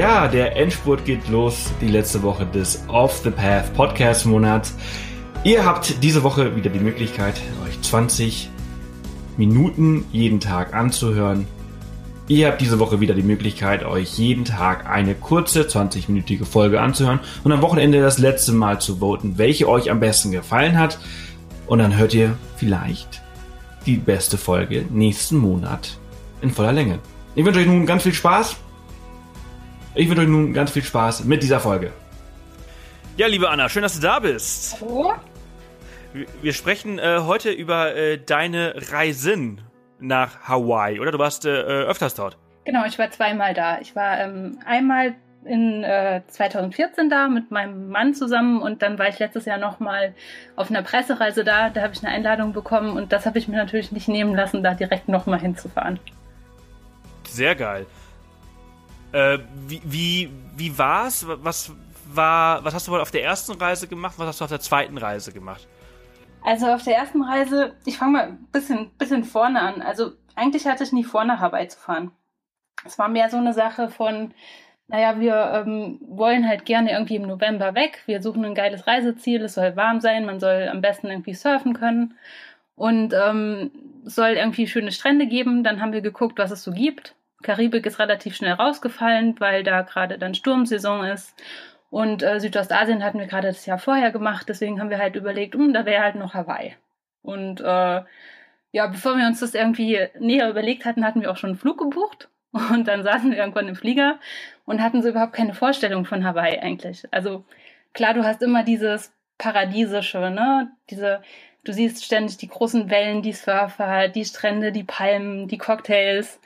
Ja, der Endspurt geht los, die letzte Woche des Off the Path Podcast Monats. Ihr habt diese Woche wieder die Möglichkeit, euch 20 Minuten jeden Tag anzuhören. Ihr habt diese Woche wieder die Möglichkeit, euch jeden Tag eine kurze 20-minütige Folge anzuhören und am Wochenende das letzte Mal zu voten, welche euch am besten gefallen hat. Und dann hört ihr vielleicht die beste Folge nächsten Monat in voller Länge. Ich wünsche euch nun ganz viel Spaß ich wünsche euch nun ganz viel Spaß mit dieser Folge. Ja, liebe Anna, schön, dass du da bist. Hallo? Wir sprechen äh, heute über äh, deine Reisen nach Hawaii, oder? Du warst äh, öfters dort. Genau, ich war zweimal da. Ich war ähm, einmal in 2014 äh, da mit meinem Mann zusammen und dann war ich letztes Jahr nochmal auf einer Pressereise da. Da habe ich eine Einladung bekommen und das habe ich mir natürlich nicht nehmen lassen, da direkt nochmal hinzufahren. Sehr geil. Äh, wie, wie, wie war's? Was war, was hast du wohl auf der ersten Reise gemacht? Was hast du auf der zweiten Reise gemacht? Also auf der ersten Reise, ich fange mal ein bisschen, bisschen vorne an. Also eigentlich hatte ich nie vor, nach Hawaii zu fahren. Es war mehr so eine Sache von, naja, wir ähm, wollen halt gerne irgendwie im November weg. Wir suchen ein geiles Reiseziel. Es soll warm sein. Man soll am besten irgendwie surfen können. Und ähm, soll irgendwie schöne Strände geben. Dann haben wir geguckt, was es so gibt. Karibik ist relativ schnell rausgefallen, weil da gerade dann Sturmsaison ist. Und äh, Südostasien hatten wir gerade das Jahr vorher gemacht, deswegen haben wir halt überlegt, um, hm, da wäre halt noch Hawaii. Und äh, ja, bevor wir uns das irgendwie näher überlegt hatten, hatten wir auch schon einen Flug gebucht. Und dann saßen wir irgendwann im Flieger und hatten so überhaupt keine Vorstellung von Hawaii eigentlich. Also klar, du hast immer dieses Paradiesische, ne? Diese, du siehst ständig die großen Wellen, die Surfer, die Strände, die Palmen, die Cocktails.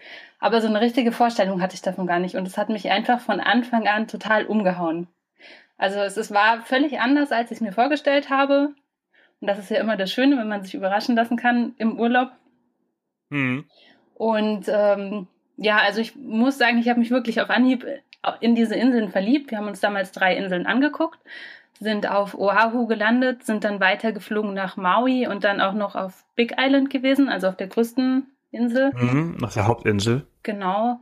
Aber so eine richtige Vorstellung hatte ich davon gar nicht. Und es hat mich einfach von Anfang an total umgehauen. Also es, es war völlig anders, als ich es mir vorgestellt habe. Und das ist ja immer das Schöne, wenn man sich überraschen lassen kann im Urlaub. Mhm. Und ähm, ja, also ich muss sagen, ich habe mich wirklich auf Anhieb in diese Inseln verliebt. Wir haben uns damals drei Inseln angeguckt, sind auf Oahu gelandet, sind dann weitergeflogen nach Maui und dann auch noch auf Big Island gewesen, also auf der größten Insel. Mhm, nach der Hauptinsel. Genau.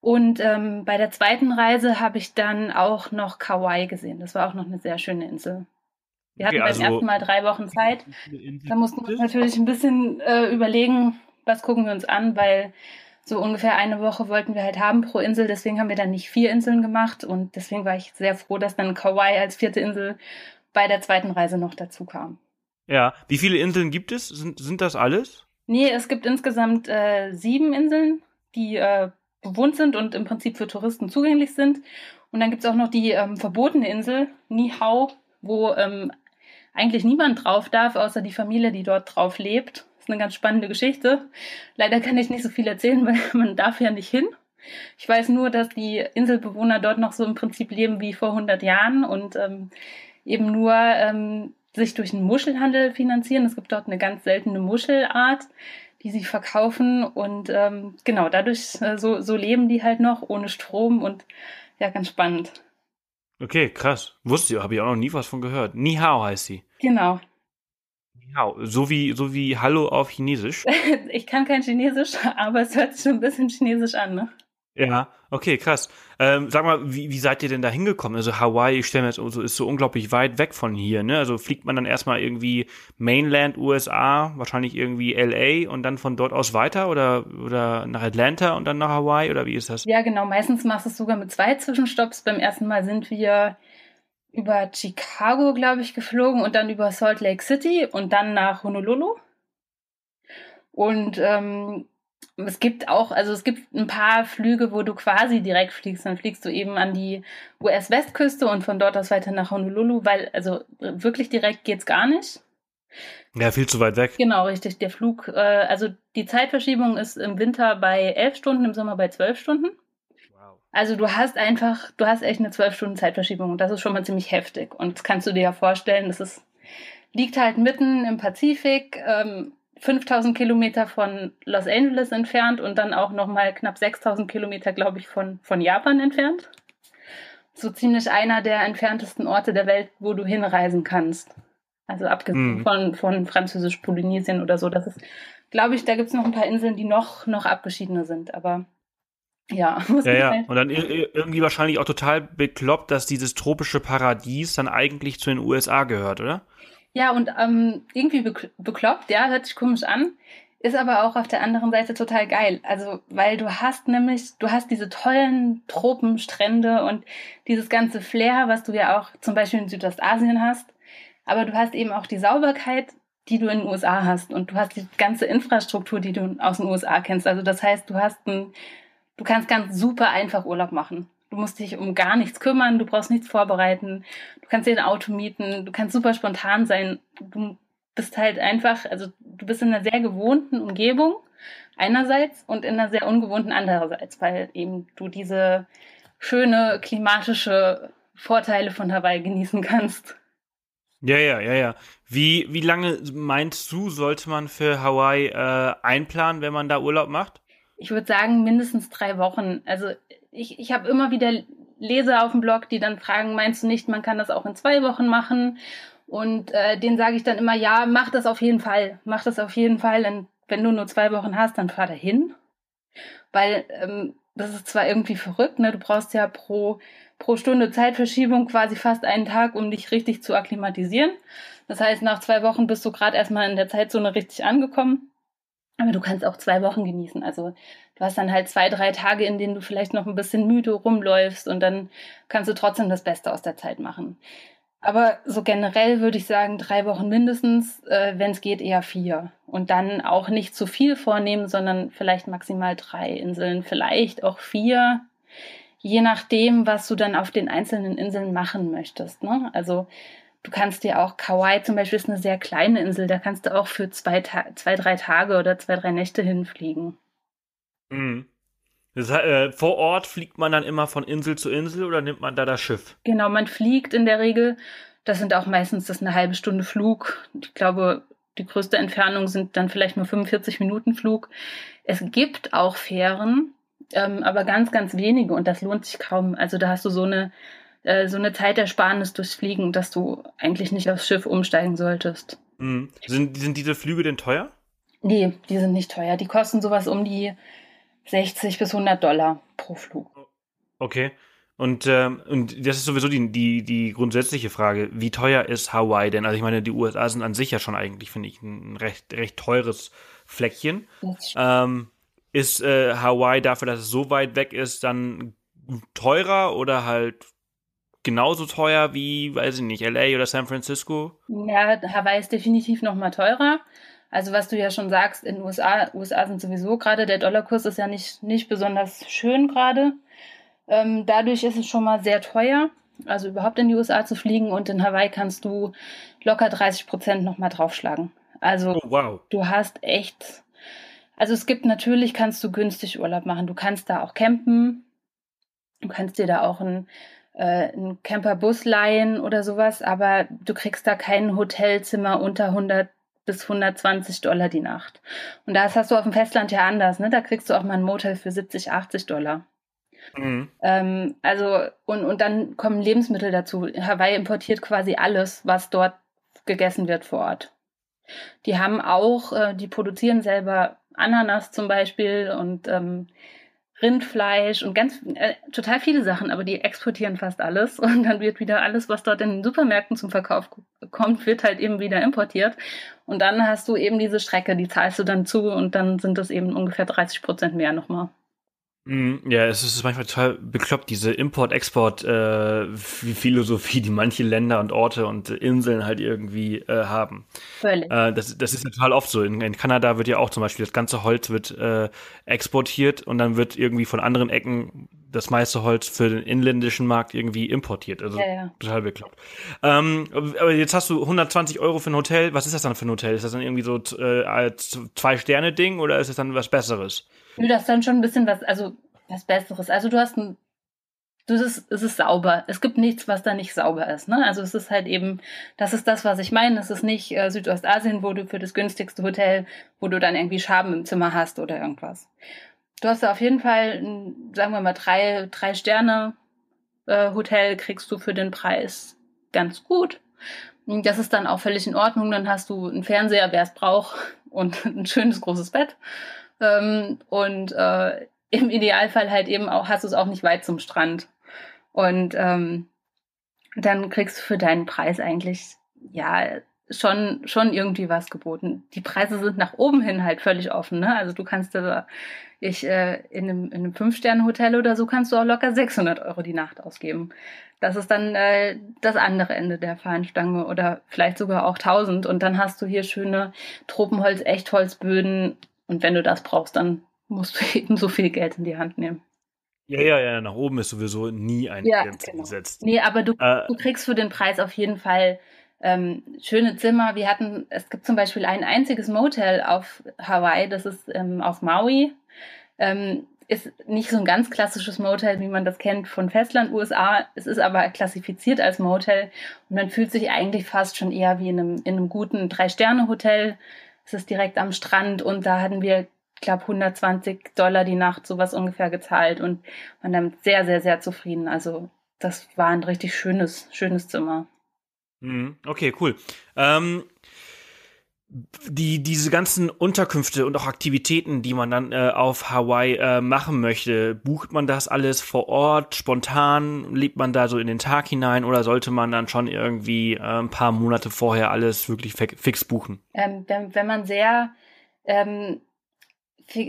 Und ähm, bei der zweiten Reise habe ich dann auch noch Kauai gesehen. Das war auch noch eine sehr schöne Insel. Wir hatten okay, also beim ersten Mal drei Wochen Zeit. Da mussten wir uns natürlich ein bisschen äh, überlegen, was gucken wir uns an, weil so ungefähr eine Woche wollten wir halt haben pro Insel. Deswegen haben wir dann nicht vier Inseln gemacht. Und deswegen war ich sehr froh, dass dann Kauai als vierte Insel bei der zweiten Reise noch dazu kam. Ja, wie viele Inseln gibt es? Sind, sind das alles? Nee, es gibt insgesamt äh, sieben Inseln, die äh, bewohnt sind und im Prinzip für Touristen zugänglich sind. Und dann gibt es auch noch die ähm, verbotene Insel, Nihau, wo ähm, eigentlich niemand drauf darf, außer die Familie, die dort drauf lebt. Das ist eine ganz spannende Geschichte. Leider kann ich nicht so viel erzählen, weil man darf ja nicht hin. Ich weiß nur, dass die Inselbewohner dort noch so im Prinzip leben wie vor 100 Jahren und ähm, eben nur ähm, sich durch den Muschelhandel finanzieren. Es gibt dort eine ganz seltene Muschelart, die sie verkaufen und ähm, genau dadurch äh, so, so leben die halt noch ohne Strom und ja, ganz spannend. Okay, krass. Wusste ich, habe ich auch noch nie was von gehört. Ni Hao heißt sie. Genau. Ni Hao. So wie, so wie Hallo auf Chinesisch. ich kann kein Chinesisch, aber es hört sich schon ein bisschen Chinesisch an, ne? Ja, okay, krass. Ähm, sag mal, wie, wie seid ihr denn da hingekommen? Also Hawaii, ich stelle mir jetzt so, ist so unglaublich weit weg von hier, ne? Also fliegt man dann erstmal irgendwie Mainland USA, wahrscheinlich irgendwie LA und dann von dort aus weiter oder, oder nach Atlanta und dann nach Hawaii oder wie ist das? Ja, genau. Meistens machst du es sogar mit zwei Zwischenstopps. Beim ersten Mal sind wir über Chicago, glaube ich, geflogen und dann über Salt Lake City und dann nach Honolulu. Und ähm, es gibt auch, also es gibt ein paar Flüge, wo du quasi direkt fliegst. Dann fliegst du eben an die US-Westküste und von dort aus weiter nach Honolulu, weil also wirklich direkt geht's gar nicht. Ja, viel zu weit weg. Genau, richtig. Der Flug, äh, also die Zeitverschiebung ist im Winter bei elf Stunden, im Sommer bei zwölf Stunden. Wow. Also du hast einfach, du hast echt eine zwölf Stunden Zeitverschiebung und das ist schon mal ziemlich heftig. Und das kannst du dir ja vorstellen, das ist, liegt halt mitten im Pazifik. Ähm, 5000 Kilometer von Los Angeles entfernt und dann auch nochmal knapp 6000 Kilometer, glaube ich, von, von Japan entfernt. So ziemlich einer der entferntesten Orte der Welt, wo du hinreisen kannst. Also abgesehen mhm. von, von Französisch-Polynesien oder so. Das ist, glaube ich, da gibt es noch ein paar Inseln, die noch, noch abgeschiedener sind. Aber Ja, ja, ja. Und dann irgendwie wahrscheinlich auch total bekloppt, dass dieses tropische Paradies dann eigentlich zu den USA gehört, oder? Ja, und ähm, irgendwie bekloppt, ja, hört sich komisch an, ist aber auch auf der anderen Seite total geil. Also, weil du hast nämlich, du hast diese tollen Tropenstrände und dieses ganze Flair, was du ja auch zum Beispiel in Südostasien hast. Aber du hast eben auch die Sauberkeit, die du in den USA hast. Und du hast die ganze Infrastruktur, die du aus den USA kennst. Also, das heißt, du hast ein, du kannst ganz super einfach Urlaub machen. Du musst dich um gar nichts kümmern, du brauchst nichts vorbereiten, du kannst dir ein Auto mieten, du kannst super spontan sein. Du bist halt einfach, also du bist in einer sehr gewohnten Umgebung einerseits und in einer sehr ungewohnten andererseits, weil eben du diese schöne klimatische Vorteile von Hawaii genießen kannst. Ja, ja, ja, ja. Wie, wie lange meinst du, sollte man für Hawaii äh, einplanen, wenn man da Urlaub macht? Ich würde sagen, mindestens drei Wochen. Also ich, ich habe immer wieder Leser auf dem Blog, die dann fragen, meinst du nicht, man kann das auch in zwei Wochen machen? Und äh, denen sage ich dann immer, ja, mach das auf jeden Fall. Mach das auf jeden Fall. Denn wenn du nur zwei Wochen hast, dann fahr da hin. Weil ähm, das ist zwar irgendwie verrückt, ne? Du brauchst ja pro, pro Stunde Zeitverschiebung quasi fast einen Tag, um dich richtig zu akklimatisieren. Das heißt, nach zwei Wochen bist du gerade erstmal in der Zeitzone richtig angekommen. Aber du kannst auch zwei Wochen genießen. Also du hast dann halt zwei, drei Tage, in denen du vielleicht noch ein bisschen müde rumläufst und dann kannst du trotzdem das Beste aus der Zeit machen. Aber so generell würde ich sagen, drei Wochen mindestens, äh, wenn es geht, eher vier. Und dann auch nicht zu viel vornehmen, sondern vielleicht maximal drei Inseln, vielleicht auch vier, je nachdem, was du dann auf den einzelnen Inseln machen möchtest. Ne? Also Du kannst dir auch, Kauai zum Beispiel ist eine sehr kleine Insel, da kannst du auch für zwei, zwei drei Tage oder zwei, drei Nächte hinfliegen. Mhm. Das äh, vor Ort fliegt man dann immer von Insel zu Insel oder nimmt man da das Schiff? Genau, man fliegt in der Regel. Das sind auch meistens das eine halbe Stunde Flug. Ich glaube, die größte Entfernung sind dann vielleicht nur 45 Minuten Flug. Es gibt auch Fähren, ähm, aber ganz, ganz wenige und das lohnt sich kaum. Also da hast du so eine äh, so eine Zeitersparnis durchs Fliegen, dass du eigentlich nicht aufs Schiff umsteigen solltest. Mhm. Sind, sind diese Flüge denn teuer? Nee, die sind nicht teuer. Die kosten sowas um die 60 bis 100 Dollar pro Flug. Okay. Und, ähm, und das ist sowieso die, die, die grundsätzliche Frage. Wie teuer ist Hawaii denn? Also ich meine, die USA sind an sich ja schon eigentlich, finde ich, ein recht, recht teures Fleckchen. Ähm, ist äh, Hawaii dafür, dass es so weit weg ist, dann teurer oder halt genauso teuer wie, weiß ich nicht, LA oder San Francisco? Ja, Hawaii ist definitiv noch mal teurer. Also was du ja schon sagst, in den USA, USA sind sowieso gerade, der Dollarkurs ist ja nicht, nicht besonders schön gerade. Ähm, dadurch ist es schon mal sehr teuer, also überhaupt in die USA zu fliegen und in Hawaii kannst du locker 30 Prozent noch mal draufschlagen. Also oh, wow. du hast echt, also es gibt natürlich, kannst du günstig Urlaub machen. Du kannst da auch campen, du kannst dir da auch ein äh, einen Camperbus leihen oder sowas, aber du kriegst da kein Hotelzimmer unter 100 bis 120 Dollar die Nacht. Und das hast du auf dem Festland ja anders, ne? Da kriegst du auch mal ein Motel für 70, 80 Dollar. Mhm. Ähm, also, und, und dann kommen Lebensmittel dazu. Hawaii importiert quasi alles, was dort gegessen wird vor Ort. Die haben auch, äh, die produzieren selber Ananas zum Beispiel und ähm, Rindfleisch und ganz äh, total viele Sachen, aber die exportieren fast alles und dann wird wieder alles, was dort in den Supermärkten zum Verkauf kommt, wird halt eben wieder importiert und dann hast du eben diese Strecke, die zahlst du dann zu und dann sind das eben ungefähr 30 Prozent mehr nochmal. Mhm, ja, es ist manchmal total bekloppt, diese Import-Export-Philosophie, äh, die manche Länder und Orte und Inseln halt irgendwie äh, haben. Völlig. Äh, das, das ist ja total oft so. In, in, Kanada wird ja auch zum Beispiel das ganze Holz wird äh, exportiert und dann wird irgendwie von anderen Ecken das meiste Holz für den inländischen Markt irgendwie importiert. Also ja, ja. total bekloppt. Ähm, aber jetzt hast du 120 Euro für ein Hotel. Was ist das dann für ein Hotel? Ist das dann irgendwie so äh, Zwei-Sterne-Ding oder ist es dann was Besseres? Nö, das ist dann schon ein bisschen was, also was Besseres. Also du hast ein, du ist, es ist sauber. Es gibt nichts, was da nicht sauber ist. Ne? Also es ist halt eben, das ist das, was ich meine. Es ist nicht äh, Südostasien, wo du für das günstigste Hotel, wo du dann irgendwie Schaben im Zimmer hast oder irgendwas. Du hast da auf jeden Fall, sagen wir mal, drei, drei Sterne äh, Hotel kriegst du für den Preis ganz gut. Das ist dann auch völlig in Ordnung. Dann hast du einen Fernseher, wer es braucht, und ein schönes großes Bett. Ähm, und äh, im Idealfall halt eben auch, hast du es auch nicht weit zum Strand. Und ähm, dann kriegst du für deinen Preis eigentlich, ja, schon, schon irgendwie was geboten. Die Preise sind nach oben hin halt völlig offen, ne? Also du kannst da, ich, äh, in einem, in einem Fünf-Sterne-Hotel oder so kannst du auch locker 600 Euro die Nacht ausgeben. Das ist dann äh, das andere Ende der Fahnenstange oder vielleicht sogar auch 1000 und dann hast du hier schöne Tropenholz, Echtholzböden und wenn du das brauchst, dann musst du eben so viel Geld in die Hand nehmen. Ja, ja, ja, nach oben ist sowieso nie eine ja, Grenze genau. gesetzt. Nee, aber du, äh, du kriegst für den Preis auf jeden Fall ähm, schöne Zimmer. Wir hatten, es gibt zum Beispiel ein einziges Motel auf Hawaii, das ist ähm, auf Maui. Ähm, ist nicht so ein ganz klassisches Motel, wie man das kennt von Festland USA. Es ist aber klassifiziert als Motel und man fühlt sich eigentlich fast schon eher wie in einem, in einem guten Drei-Sterne-Hotel. Es ist direkt am Strand und da hatten wir glaube, 120 Dollar die Nacht, sowas ungefähr gezahlt und waren damit sehr, sehr, sehr zufrieden. Also das war ein richtig schönes, schönes Zimmer. Mhm. Okay, cool. Ähm, die, diese ganzen Unterkünfte und auch Aktivitäten, die man dann äh, auf Hawaii äh, machen möchte, bucht man das alles vor Ort, spontan, lebt man da so in den Tag hinein oder sollte man dann schon irgendwie äh, ein paar Monate vorher alles wirklich fix buchen? Ähm, wenn, wenn man sehr ähm,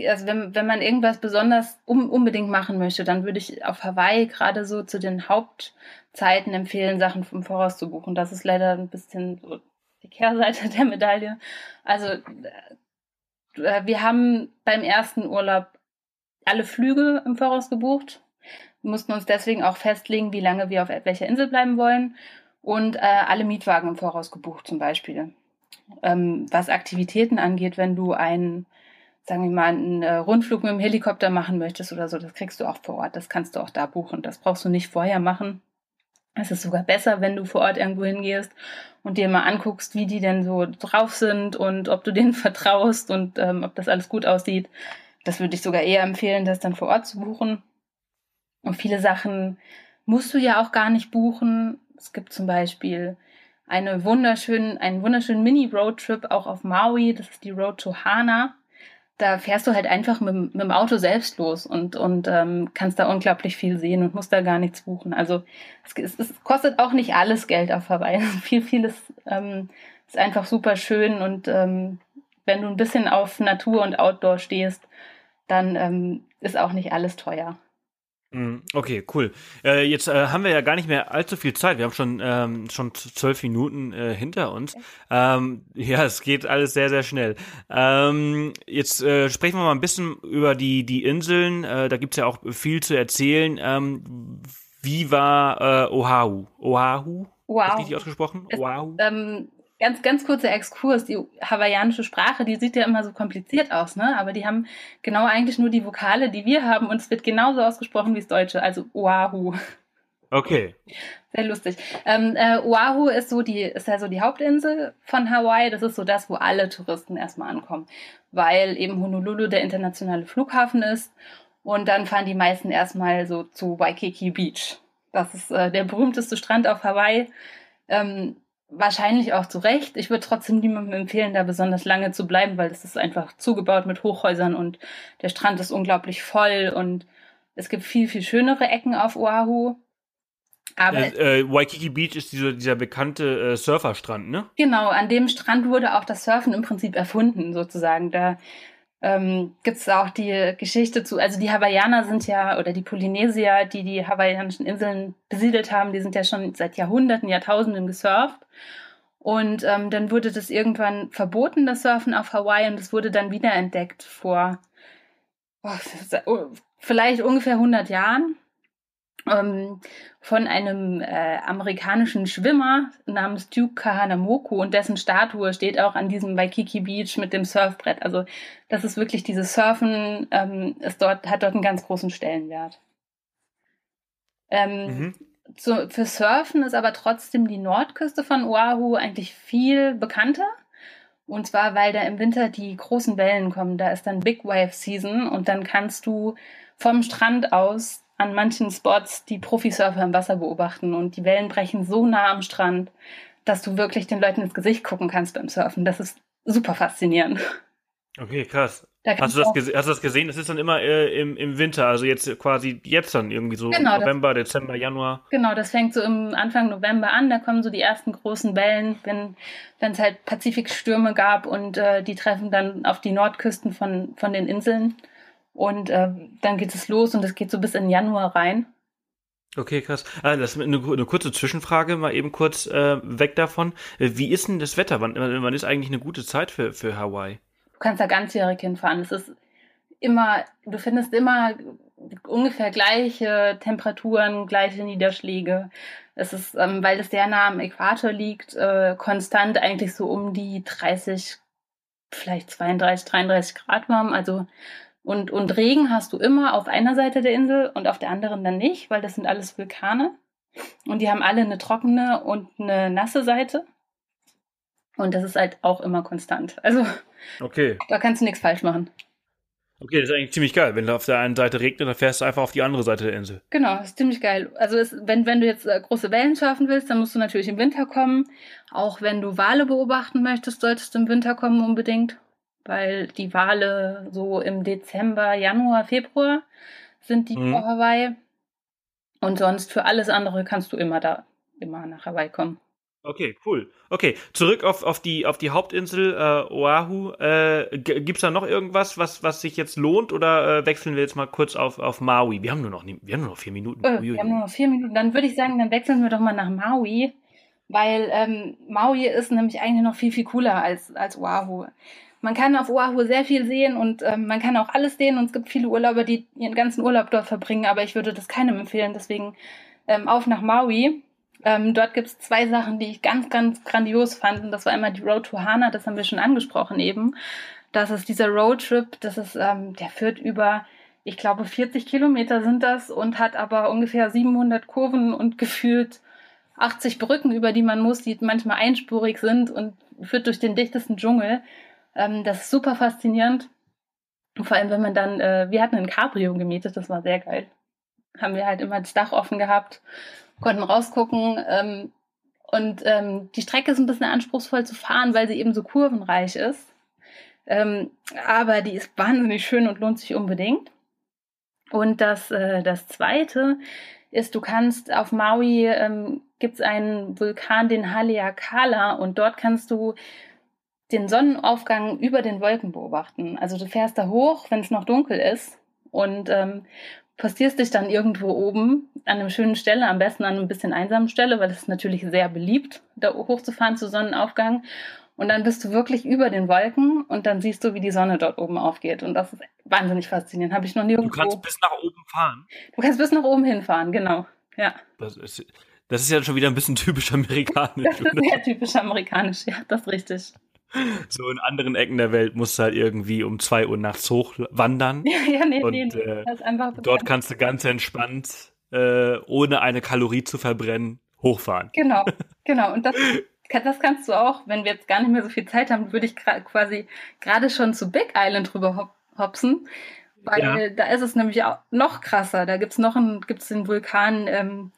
also wenn, wenn man irgendwas besonders um, unbedingt machen möchte, dann würde ich auf Hawaii gerade so zu den Hauptzeiten empfehlen, Sachen vom Voraus zu buchen. Das ist leider ein bisschen die Kehrseite der Medaille. Also äh, wir haben beim ersten Urlaub alle Flüge im Voraus gebucht, mussten uns deswegen auch festlegen, wie lange wir auf welcher Insel bleiben wollen und äh, alle Mietwagen im Voraus gebucht zum Beispiel. Ähm, was Aktivitäten angeht, wenn du einen sagen wir mal, einen äh, Rundflug mit dem Helikopter machen möchtest oder so, das kriegst du auch vor Ort. Das kannst du auch da buchen. Das brauchst du nicht vorher machen. Es ist sogar besser, wenn du vor Ort irgendwo hingehst und dir mal anguckst, wie die denn so drauf sind und ob du denen vertraust und ähm, ob das alles gut aussieht. Das würde ich sogar eher empfehlen, das dann vor Ort zu buchen. Und viele Sachen musst du ja auch gar nicht buchen. Es gibt zum Beispiel eine wunderschönen, einen wunderschönen Mini-Roadtrip auch auf Maui. Das ist die Road to Hana da fährst du halt einfach mit, mit dem Auto selbst los und, und ähm, kannst da unglaublich viel sehen und musst da gar nichts buchen. Also es, es kostet auch nicht alles Geld auf Hawaii. viel, vieles ähm, ist einfach super schön und ähm, wenn du ein bisschen auf Natur und Outdoor stehst, dann ähm, ist auch nicht alles teuer. Mhm, okay, cool. Äh, jetzt äh, haben wir ja gar nicht mehr allzu viel Zeit. Wir haben schon ähm, schon zwölf Minuten äh, hinter uns. Ähm, ja, es geht alles sehr sehr schnell. Ähm, jetzt äh, sprechen wir mal ein bisschen über die die Inseln. Äh, da gibt's ja auch viel zu erzählen. Ähm, wie war äh, Oahu? Oahu? Wow. Ist richtig ausgesprochen? Oahu. Ähm, ganz, ganz kurzer Exkurs. Die hawaiianische Sprache, die sieht ja immer so kompliziert aus, ne? Aber die haben genau eigentlich nur die Vokale, die wir haben und es wird genauso ausgesprochen wie das Deutsche, also Oahu. Okay. Sehr lustig. Ähm, äh, Oahu ist so die, ist ja so die Hauptinsel von Hawaii. Das ist so das, wo alle Touristen erstmal ankommen, weil eben Honolulu der internationale Flughafen ist. Und dann fahren die meisten erstmal so zu Waikiki Beach. Das ist äh, der berühmteste Strand auf Hawaii. Ähm, wahrscheinlich auch zu Recht. Ich würde trotzdem niemandem empfehlen, da besonders lange zu bleiben, weil es ist einfach zugebaut mit Hochhäusern und der Strand ist unglaublich voll und es gibt viel, viel schönere Ecken auf Oahu. Aber äh, äh, Waikiki Beach ist dieser, dieser bekannte äh, Surferstrand, ne? Genau, an dem Strand wurde auch das Surfen im Prinzip erfunden, sozusagen. Da ähm, gibt es auch die Geschichte zu, also die Hawaiianer sind ja, oder die Polynesier, die die hawaiianischen Inseln besiedelt haben, die sind ja schon seit Jahrhunderten, Jahrtausenden gesurft. Und ähm, dann wurde das irgendwann verboten, das Surfen auf Hawaii, und es wurde dann wiederentdeckt vor oh, vielleicht ungefähr 100 Jahren von einem äh, amerikanischen Schwimmer namens Duke Kahanamoku und dessen Statue steht auch an diesem Waikiki Beach mit dem Surfbrett. Also das ist wirklich dieses Surfen, ähm, ist dort, hat dort einen ganz großen Stellenwert. Ähm, mhm. zu, für Surfen ist aber trotzdem die Nordküste von Oahu eigentlich viel bekannter. Und zwar, weil da im Winter die großen Wellen kommen. Da ist dann Big Wave Season und dann kannst du vom Strand aus an manchen Spots die Profisurfer im Wasser beobachten und die Wellen brechen so nah am Strand, dass du wirklich den Leuten ins Gesicht gucken kannst beim Surfen. Das ist super faszinierend. Okay, krass. Da hast, du das hast du das gesehen? Das ist dann immer äh, im, im Winter, also jetzt quasi jetzt dann irgendwie so genau, November, das, Dezember, Januar. Genau, das fängt so im Anfang November an, da kommen so die ersten großen Wellen, wenn es halt Pazifikstürme gab und äh, die treffen dann auf die Nordküsten von, von den Inseln. Und äh, dann geht es los und es geht so bis in Januar rein. Okay, krass. Ah, das ist eine, eine kurze Zwischenfrage, mal eben kurz äh, weg davon. Äh, wie ist denn das Wetter? Wann, wann ist eigentlich eine gute Zeit für, für Hawaii? Du kannst da ganzjährig hinfahren. Es ist immer, du findest immer ungefähr gleiche Temperaturen, gleiche Niederschläge. Es ist, ähm, weil es sehr nah am Äquator liegt, äh, konstant eigentlich so um die 30, vielleicht 32, 33 Grad warm. Also und, und Regen hast du immer auf einer Seite der Insel und auf der anderen dann nicht, weil das sind alles Vulkane. Und die haben alle eine trockene und eine nasse Seite. Und das ist halt auch immer konstant. Also, okay. da kannst du nichts falsch machen. Okay, das ist eigentlich ziemlich geil. Wenn du auf der einen Seite regnet, dann fährst du einfach auf die andere Seite der Insel. Genau, das ist ziemlich geil. Also es, wenn, wenn du jetzt äh, große Wellen surfen willst, dann musst du natürlich im Winter kommen. Auch wenn du Wale beobachten möchtest, solltest du im Winter kommen unbedingt weil die Wale so im Dezember, Januar, Februar sind die mhm. vor Hawaii. Und sonst für alles andere kannst du immer da, immer nach Hawaii kommen. Okay, cool. Okay, zurück auf, auf, die, auf die Hauptinsel äh, Oahu. Äh, Gibt es da noch irgendwas, was, was sich jetzt lohnt oder äh, wechseln wir jetzt mal kurz auf, auf Maui? Wir haben nur noch, wir haben nur noch vier Minuten. Äh, wir haben nur noch vier Minuten. Dann würde ich sagen, dann wechseln wir doch mal nach Maui, weil ähm, Maui ist nämlich eigentlich noch viel, viel cooler als, als Oahu man kann auf Oahu sehr viel sehen und ähm, man kann auch alles sehen und es gibt viele Urlauber, die ihren ganzen Urlaub dort verbringen, aber ich würde das keinem empfehlen. Deswegen ähm, auf nach Maui. Ähm, dort gibt es zwei Sachen, die ich ganz, ganz grandios fand. Und das war einmal die Road to Hana, das haben wir schon angesprochen eben. Das ist dieser Roadtrip, das ist, ähm, der führt über, ich glaube, 40 Kilometer sind das und hat aber ungefähr 700 Kurven und gefühlt 80 Brücken, über die man muss, die manchmal einspurig sind und führt durch den dichtesten Dschungel. Ähm, das ist super faszinierend. Vor allem, wenn man dann, äh, wir hatten ein Cabrio gemietet, das war sehr geil. Haben wir halt immer das Dach offen gehabt, konnten rausgucken. Ähm, und ähm, die Strecke ist ein bisschen anspruchsvoll zu fahren, weil sie eben so kurvenreich ist. Ähm, aber die ist wahnsinnig schön und lohnt sich unbedingt. Und das, äh, das Zweite ist, du kannst auf Maui, ähm, gibt es einen Vulkan, den Haleakala, und dort kannst du den Sonnenaufgang über den Wolken beobachten. Also du fährst da hoch, wenn es noch dunkel ist und ähm, postierst dich dann irgendwo oben an einer schönen Stelle, am besten an einer bisschen einsamen Stelle, weil es ist natürlich sehr beliebt, da hochzufahren zu Sonnenaufgang. Und dann bist du wirklich über den Wolken und dann siehst du, wie die Sonne dort oben aufgeht. Und das ist wahnsinnig faszinierend. Habe ich noch nie irgendwo. Du kannst bis nach oben fahren. Du kannst bis nach oben hinfahren, genau. Ja. Das ist, das ist ja schon wieder ein bisschen typisch amerikanisch. Das ist sehr typisch amerikanisch, ja, das ist richtig. So in anderen Ecken der Welt musst du halt irgendwie um zwei Uhr nachts hochwandern. Ja, nee, und, nee, äh, dort kannst du ganz entspannt, äh, ohne eine Kalorie zu verbrennen, hochfahren. Genau, genau. Und das, das kannst du auch, wenn wir jetzt gar nicht mehr so viel Zeit haben, würde ich quasi gerade schon zu Big Island rüber hopsen. Weil ja. da ist es nämlich auch noch krasser. Da gibt's noch einen, gibt's den Vulkan, ähm,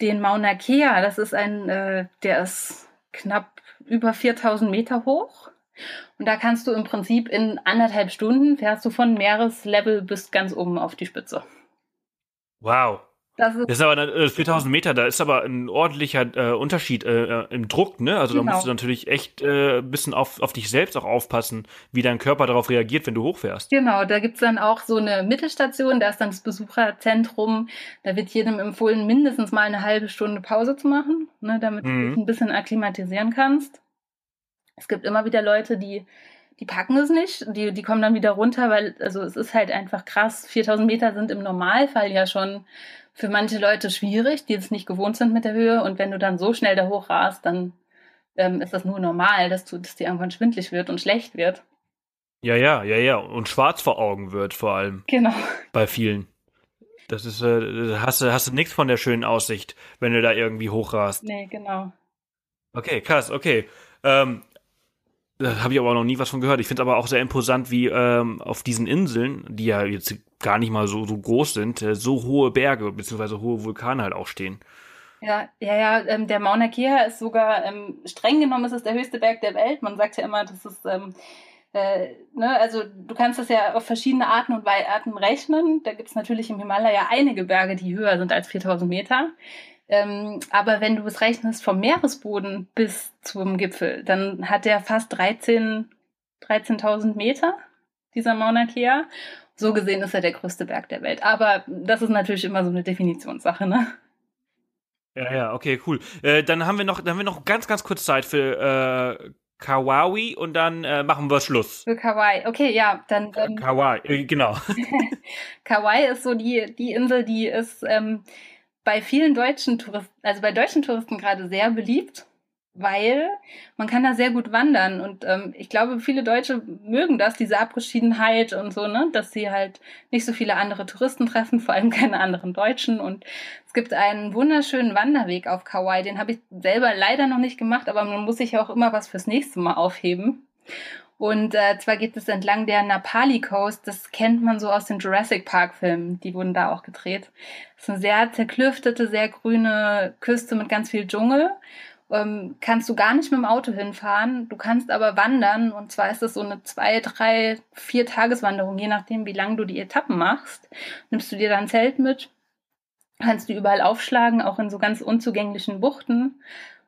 den Mauna Kea. Das ist ein, äh, der ist knapp über 4000 Meter hoch. Und da kannst du im Prinzip in anderthalb Stunden fährst du von Meereslevel bis ganz oben auf die Spitze. Wow. Das ist, das ist aber äh, 4000 Meter, da ist aber ein ordentlicher äh, Unterschied äh, äh im Druck, ne? Also genau. da musst du natürlich echt äh, ein bisschen auf, auf dich selbst auch aufpassen, wie dein Körper darauf reagiert, wenn du hochfährst. Genau, da gibt's dann auch so eine Mittelstation, da ist dann das Besucherzentrum, da wird jedem empfohlen, mindestens mal eine halbe Stunde Pause zu machen, ne, damit mhm. du dich ein bisschen akklimatisieren kannst. Es gibt immer wieder Leute, die die packen es nicht, die, die kommen dann wieder runter, weil also es ist halt einfach krass. 4000 Meter sind im Normalfall ja schon für manche Leute schwierig, die es nicht gewohnt sind mit der Höhe. Und wenn du dann so schnell da hoch rast, dann ähm, ist das nur normal, dass, du, dass dir irgendwann schwindlig wird und schlecht wird. Ja, ja, ja, ja. Und schwarz vor Augen wird vor allem. Genau. Bei vielen. Das ist, äh, hast du, hast du nichts von der schönen Aussicht, wenn du da irgendwie hochrast. Nee, genau. Okay, krass, okay. Ähm, da habe ich aber noch nie was von gehört. Ich finde aber auch sehr imposant, wie ähm, auf diesen Inseln, die ja jetzt gar nicht mal so, so groß sind, äh, so hohe Berge bzw. hohe Vulkane halt auch stehen. Ja, ja, ja, ähm, der Mauna Kea ist sogar, ähm, streng genommen ist es der höchste Berg der Welt. Man sagt ja immer, das ist ähm, äh, ne, also du kannst das ja auf verschiedene Arten und Arten rechnen. Da gibt es natürlich im Himalaya einige Berge, die höher sind als 4000 Meter. Ähm, aber wenn du es rechnest vom Meeresboden bis zum Gipfel, dann hat der fast 13 13.000 Meter, dieser Mauna Kea. So gesehen ist er der größte Berg der Welt. Aber das ist natürlich immer so eine Definitionssache, ne? Ja, ja, okay, cool. Äh, dann haben wir noch, dann haben wir noch ganz, ganz kurz Zeit für äh, Kauai und dann äh, machen wir Schluss. Für Kauai, okay, ja, dann. Ähm, Kauai, äh, genau. Kauai ist so die, die Insel, die ist ähm, bei vielen deutschen Touristen, also bei deutschen Touristen gerade sehr beliebt weil man kann da sehr gut wandern. Und ähm, ich glaube, viele Deutsche mögen das, diese Abgeschiedenheit und so, ne, dass sie halt nicht so viele andere Touristen treffen, vor allem keine anderen Deutschen. Und es gibt einen wunderschönen Wanderweg auf Kauai, den habe ich selber leider noch nicht gemacht, aber man muss sich ja auch immer was fürs nächste Mal aufheben. Und äh, zwar geht es entlang der Napali Coast, das kennt man so aus den Jurassic Park Filmen, die wurden da auch gedreht. Das ist eine sehr zerklüftete, sehr grüne Küste mit ganz viel Dschungel ähm, kannst du gar nicht mit dem Auto hinfahren. Du kannst aber wandern und zwar ist es so eine zwei, drei, vier Tageswanderung, je nachdem, wie lang du die Etappen machst. Nimmst du dir dann ein Zelt mit, kannst du überall aufschlagen, auch in so ganz unzugänglichen Buchten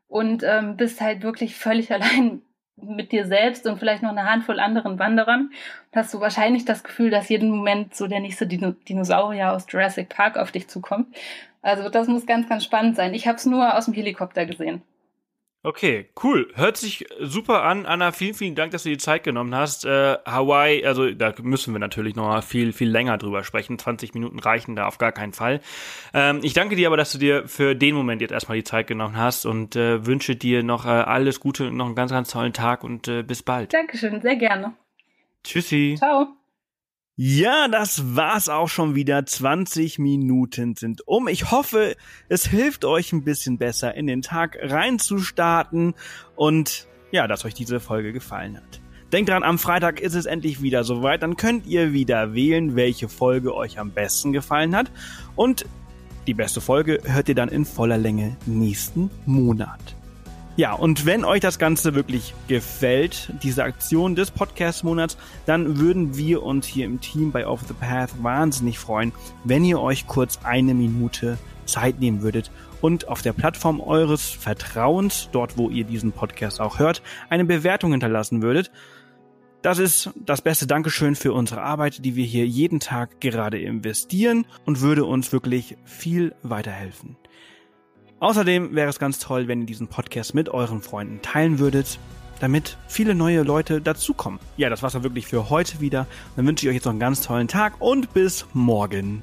und ähm, bist halt wirklich völlig allein mit dir selbst und vielleicht noch eine Handvoll anderen Wanderern. Hast du wahrscheinlich das Gefühl, dass jeden Moment so der nächste Dinosaurier aus Jurassic Park auf dich zukommt. Also das muss ganz, ganz spannend sein. Ich habe es nur aus dem Helikopter gesehen. Okay, cool. Hört sich super an. Anna, vielen, vielen Dank, dass du die Zeit genommen hast. Äh, Hawaii, also da müssen wir natürlich noch mal viel, viel länger drüber sprechen. 20 Minuten reichen da auf gar keinen Fall. Ähm, ich danke dir aber, dass du dir für den Moment jetzt erstmal die Zeit genommen hast und äh, wünsche dir noch äh, alles Gute und noch einen ganz, ganz tollen Tag und äh, bis bald. Dankeschön, sehr gerne. Tschüssi. Ciao. Ja, das war's auch schon wieder. 20 Minuten sind um. Ich hoffe, es hilft euch ein bisschen besser in den Tag reinzustarten und ja, dass euch diese Folge gefallen hat. Denkt dran, am Freitag ist es endlich wieder soweit. Dann könnt ihr wieder wählen, welche Folge euch am besten gefallen hat. Und die beste Folge hört ihr dann in voller Länge nächsten Monat. Ja, und wenn euch das Ganze wirklich gefällt, diese Aktion des Podcast-Monats, dann würden wir uns hier im Team bei Off the Path wahnsinnig freuen, wenn ihr euch kurz eine Minute Zeit nehmen würdet und auf der Plattform eures Vertrauens, dort wo ihr diesen Podcast auch hört, eine Bewertung hinterlassen würdet. Das ist das beste Dankeschön für unsere Arbeit, die wir hier jeden Tag gerade investieren und würde uns wirklich viel weiterhelfen. Außerdem wäre es ganz toll, wenn ihr diesen Podcast mit euren Freunden teilen würdet, damit viele neue Leute dazukommen. Ja, das war's dann wirklich für heute wieder. Dann wünsche ich euch jetzt noch einen ganz tollen Tag und bis morgen.